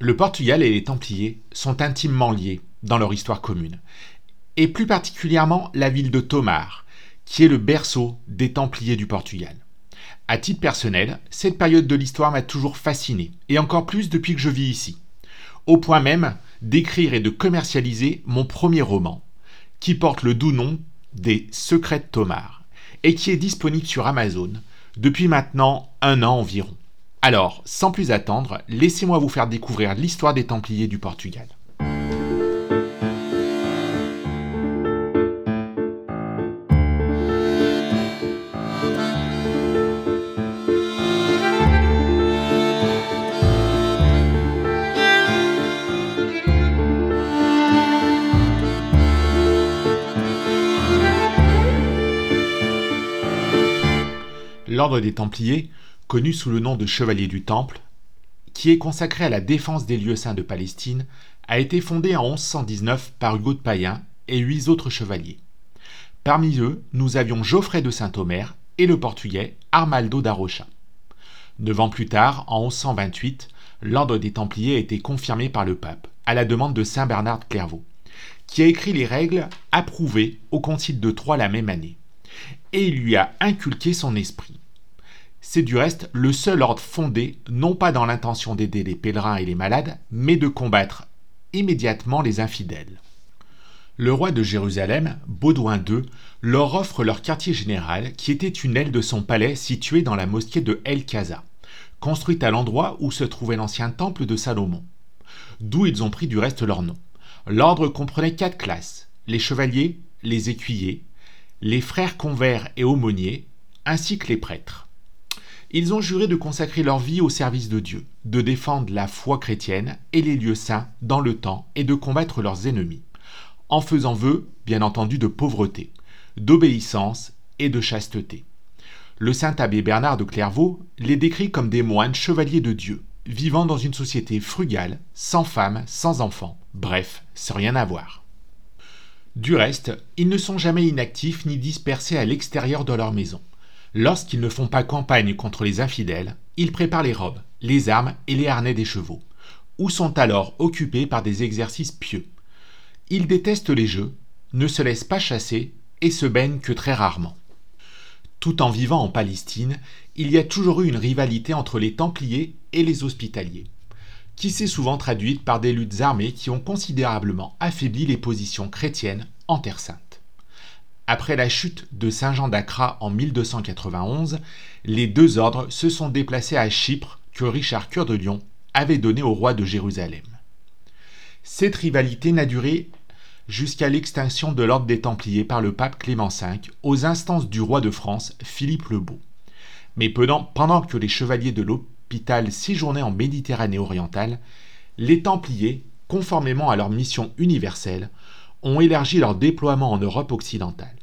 Le Portugal et les Templiers sont intimement liés dans leur histoire commune, et plus particulièrement la ville de Tomar, qui est le berceau des Templiers du Portugal. À titre personnel, cette période de l'histoire m'a toujours fasciné, et encore plus depuis que je vis ici, au point même d'écrire et de commercialiser mon premier roman, qui porte le doux nom des Secrets de Tomar, et qui est disponible sur Amazon depuis maintenant un an environ. Alors, sans plus attendre, laissez-moi vous faire découvrir l'histoire des Templiers du Portugal. L'ordre des Templiers, connu sous le nom de Chevalier du Temple, qui est consacré à la défense des lieux saints de Palestine, a été fondé en 1119 par Hugo de Payen et huit autres chevaliers. Parmi eux, nous avions Geoffrey de Saint-Omer et le portugais Armaldo da Rocha. Neuf ans plus tard, en 1128, l'ordre des Templiers a été confirmé par le pape, à la demande de Saint Bernard de Clairvaux, qui a écrit les règles approuvées au Concile de Troyes la même année, et il lui a inculqué son esprit. C'est du reste le seul ordre fondé non pas dans l'intention d'aider les pèlerins et les malades, mais de combattre immédiatement les infidèles. Le roi de Jérusalem, Baudouin II, leur offre leur quartier général, qui était une aile de son palais située dans la mosquée de El Kaza, construite à l'endroit où se trouvait l'ancien temple de Salomon, d'où ils ont pris du reste leur nom. L'ordre comprenait quatre classes les chevaliers, les écuyers, les frères convers et aumôniers, ainsi que les prêtres. Ils ont juré de consacrer leur vie au service de Dieu, de défendre la foi chrétienne et les lieux saints dans le temps et de combattre leurs ennemis, en faisant vœu, bien entendu, de pauvreté, d'obéissance et de chasteté. Le saint abbé Bernard de Clairvaux les décrit comme des moines chevaliers de Dieu, vivant dans une société frugale, sans femmes, sans enfants, bref, sans rien avoir. Du reste, ils ne sont jamais inactifs ni dispersés à l'extérieur de leur maison. Lorsqu'ils ne font pas campagne contre les infidèles, ils préparent les robes, les armes et les harnais des chevaux, ou sont alors occupés par des exercices pieux. Ils détestent les jeux, ne se laissent pas chasser et se baignent que très rarement. Tout en vivant en Palestine, il y a toujours eu une rivalité entre les Templiers et les Hospitaliers, qui s'est souvent traduite par des luttes armées qui ont considérablement affaibli les positions chrétiennes en Terre Sainte. Après la chute de Saint-Jean d'Acra en 1291, les deux ordres se sont déplacés à Chypre que Richard Cœur de Lion avait donné au roi de Jérusalem. Cette rivalité n'a duré jusqu'à l'extinction de l'ordre des Templiers par le pape Clément V aux instances du roi de France Philippe le Beau. Mais pendant que les chevaliers de l'hôpital séjournaient en Méditerranée orientale, les Templiers, conformément à leur mission universelle, ont élargi leur déploiement en Europe occidentale.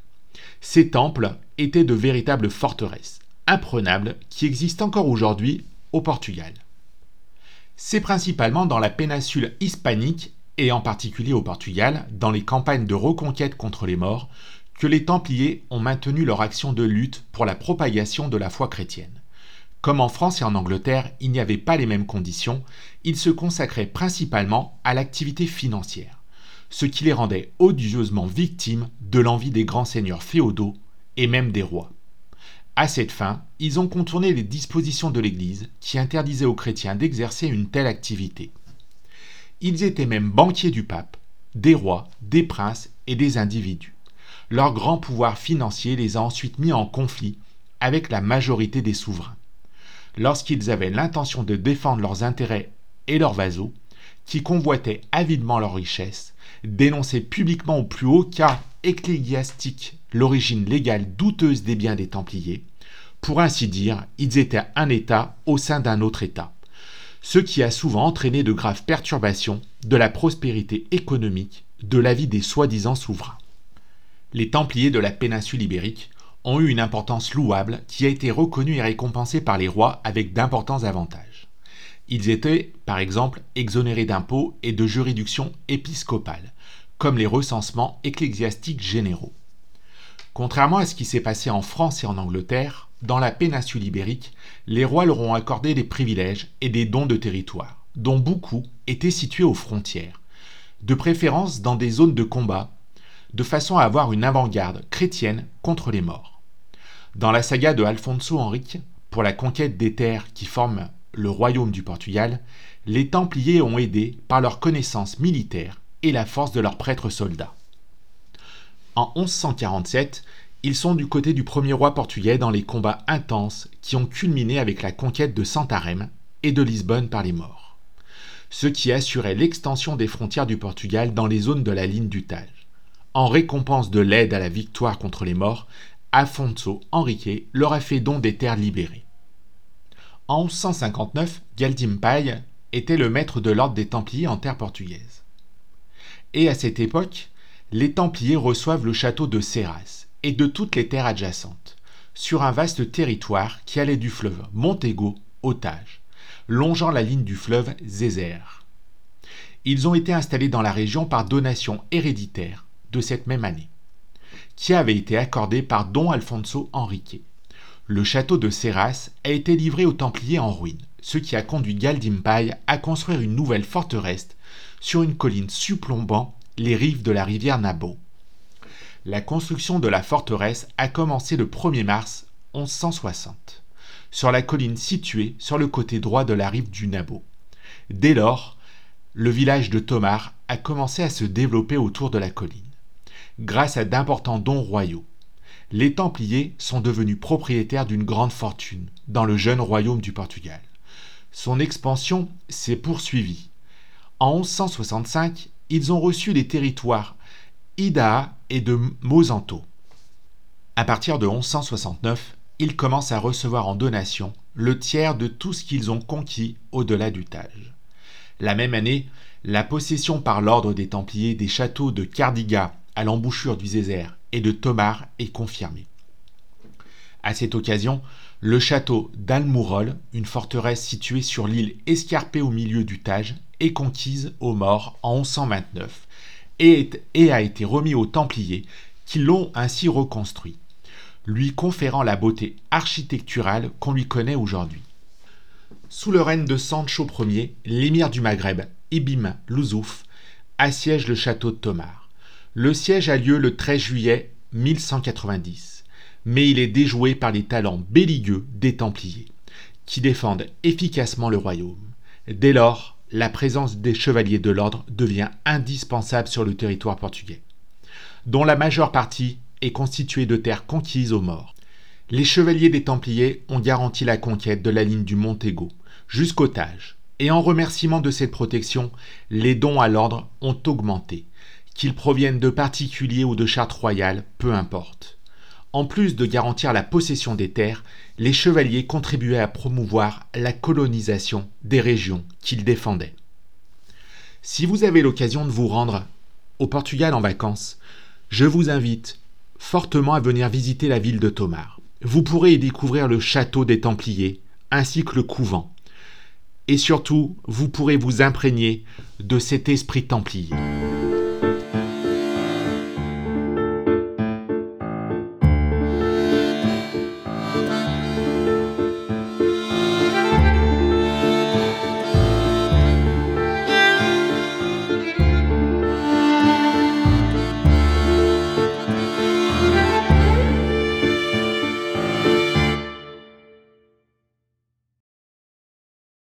Ces temples étaient de véritables forteresses, imprenables, qui existent encore aujourd'hui au Portugal. C'est principalement dans la péninsule hispanique, et en particulier au Portugal, dans les campagnes de reconquête contre les morts, que les Templiers ont maintenu leur action de lutte pour la propagation de la foi chrétienne. Comme en France et en Angleterre, il n'y avait pas les mêmes conditions, ils se consacraient principalement à l'activité financière ce qui les rendait odieusement victimes de l'envie des grands seigneurs féodaux et même des rois. À cette fin, ils ont contourné les dispositions de l'Église qui interdisaient aux chrétiens d'exercer une telle activité. Ils étaient même banquiers du pape, des rois, des princes et des individus. Leur grand pouvoir financier les a ensuite mis en conflit avec la majorité des souverains. Lorsqu'ils avaient l'intention de défendre leurs intérêts et leurs vassaux, qui convoitaient avidement leurs richesses, dénonçaient publiquement au plus haut cas ecclésiastique l'origine légale douteuse des biens des Templiers. Pour ainsi dire, ils étaient un État au sein d'un autre État, ce qui a souvent entraîné de graves perturbations de la prospérité économique de la vie des soi-disant souverains. Les Templiers de la péninsule ibérique ont eu une importance louable qui a été reconnue et récompensée par les rois avec d'importants avantages. Ils étaient, par exemple, exonérés d'impôts et de juridictions épiscopales, comme les recensements ecclésiastiques généraux. Contrairement à ce qui s'est passé en France et en Angleterre, dans la péninsule ibérique, les rois leur ont accordé des privilèges et des dons de territoire. dont beaucoup étaient situés aux frontières, de préférence dans des zones de combat, de façon à avoir une avant-garde chrétienne contre les morts. Dans la saga de Alfonso Henrique, pour la conquête des terres qui forment le royaume du Portugal, les Templiers ont aidé par leur connaissance militaire et la force de leurs prêtres soldats. En 1147, ils sont du côté du premier roi portugais dans les combats intenses qui ont culminé avec la conquête de Santarém et de Lisbonne par les morts, ce qui assurait l'extension des frontières du Portugal dans les zones de la ligne du Tage. En récompense de l'aide à la victoire contre les morts, Afonso Henrique leur a fait don des terres libérées. En 1159, Galdim était le maître de l'ordre des Templiers en terre portugaise. Et à cette époque, les Templiers reçoivent le château de Serras et de toutes les terres adjacentes, sur un vaste territoire qui allait du fleuve Montego au Tage, longeant la ligne du fleuve Zézer. Ils ont été installés dans la région par donation héréditaire de cette même année, qui avait été accordée par Don Alfonso Henrique. Le château de Serras a été livré aux Templiers en ruine, ce qui a conduit Galdimpay à construire une nouvelle forteresse sur une colline supplombant les rives de la rivière Nabo. La construction de la forteresse a commencé le 1er mars 1160, sur la colline située sur le côté droit de la rive du Nabo. Dès lors, le village de Tomar a commencé à se développer autour de la colline. Grâce à d'importants dons royaux, les Templiers sont devenus propriétaires d'une grande fortune dans le jeune royaume du Portugal. Son expansion s'est poursuivie. En 1165, ils ont reçu les territoires Ida et de Mosanto. À partir de 1169, ils commencent à recevoir en donation le tiers de tout ce qu'ils ont conquis au-delà du Tage. La même année, la possession par l'ordre des Templiers des châteaux de Cardiga à l'embouchure du Zézer et de Tomar est confirmée. À cette occasion, le château d'Almourol, une forteresse située sur l'île escarpée au milieu du Tage, est conquise aux morts en 1129 et, et a été remis aux Templiers qui l'ont ainsi reconstruit, lui conférant la beauté architecturale qu'on lui connaît aujourd'hui. Sous le règne de Sancho Ier, l'émir du Maghreb, Ibim Louzouf, assiège le château de Tomar. Le siège a lieu le 13 juillet 1190, mais il est déjoué par les talents belliqueux des Templiers, qui défendent efficacement le royaume. Dès lors, la présence des chevaliers de l'ordre devient indispensable sur le territoire portugais, dont la majeure partie est constituée de terres conquises aux morts. Les chevaliers des Templiers ont garanti la conquête de la ligne du Montego jusqu'au Tage, et en remerciement de cette protection, les dons à l'ordre ont augmenté, qu'ils proviennent de particuliers ou de chartes royales, peu importe. En plus de garantir la possession des terres, les chevaliers contribuaient à promouvoir la colonisation des régions qu'ils défendaient. Si vous avez l'occasion de vous rendre au Portugal en vacances, je vous invite fortement à venir visiter la ville de Tomar. Vous pourrez y découvrir le château des Templiers ainsi que le couvent. Et surtout, vous pourrez vous imprégner de cet esprit templier.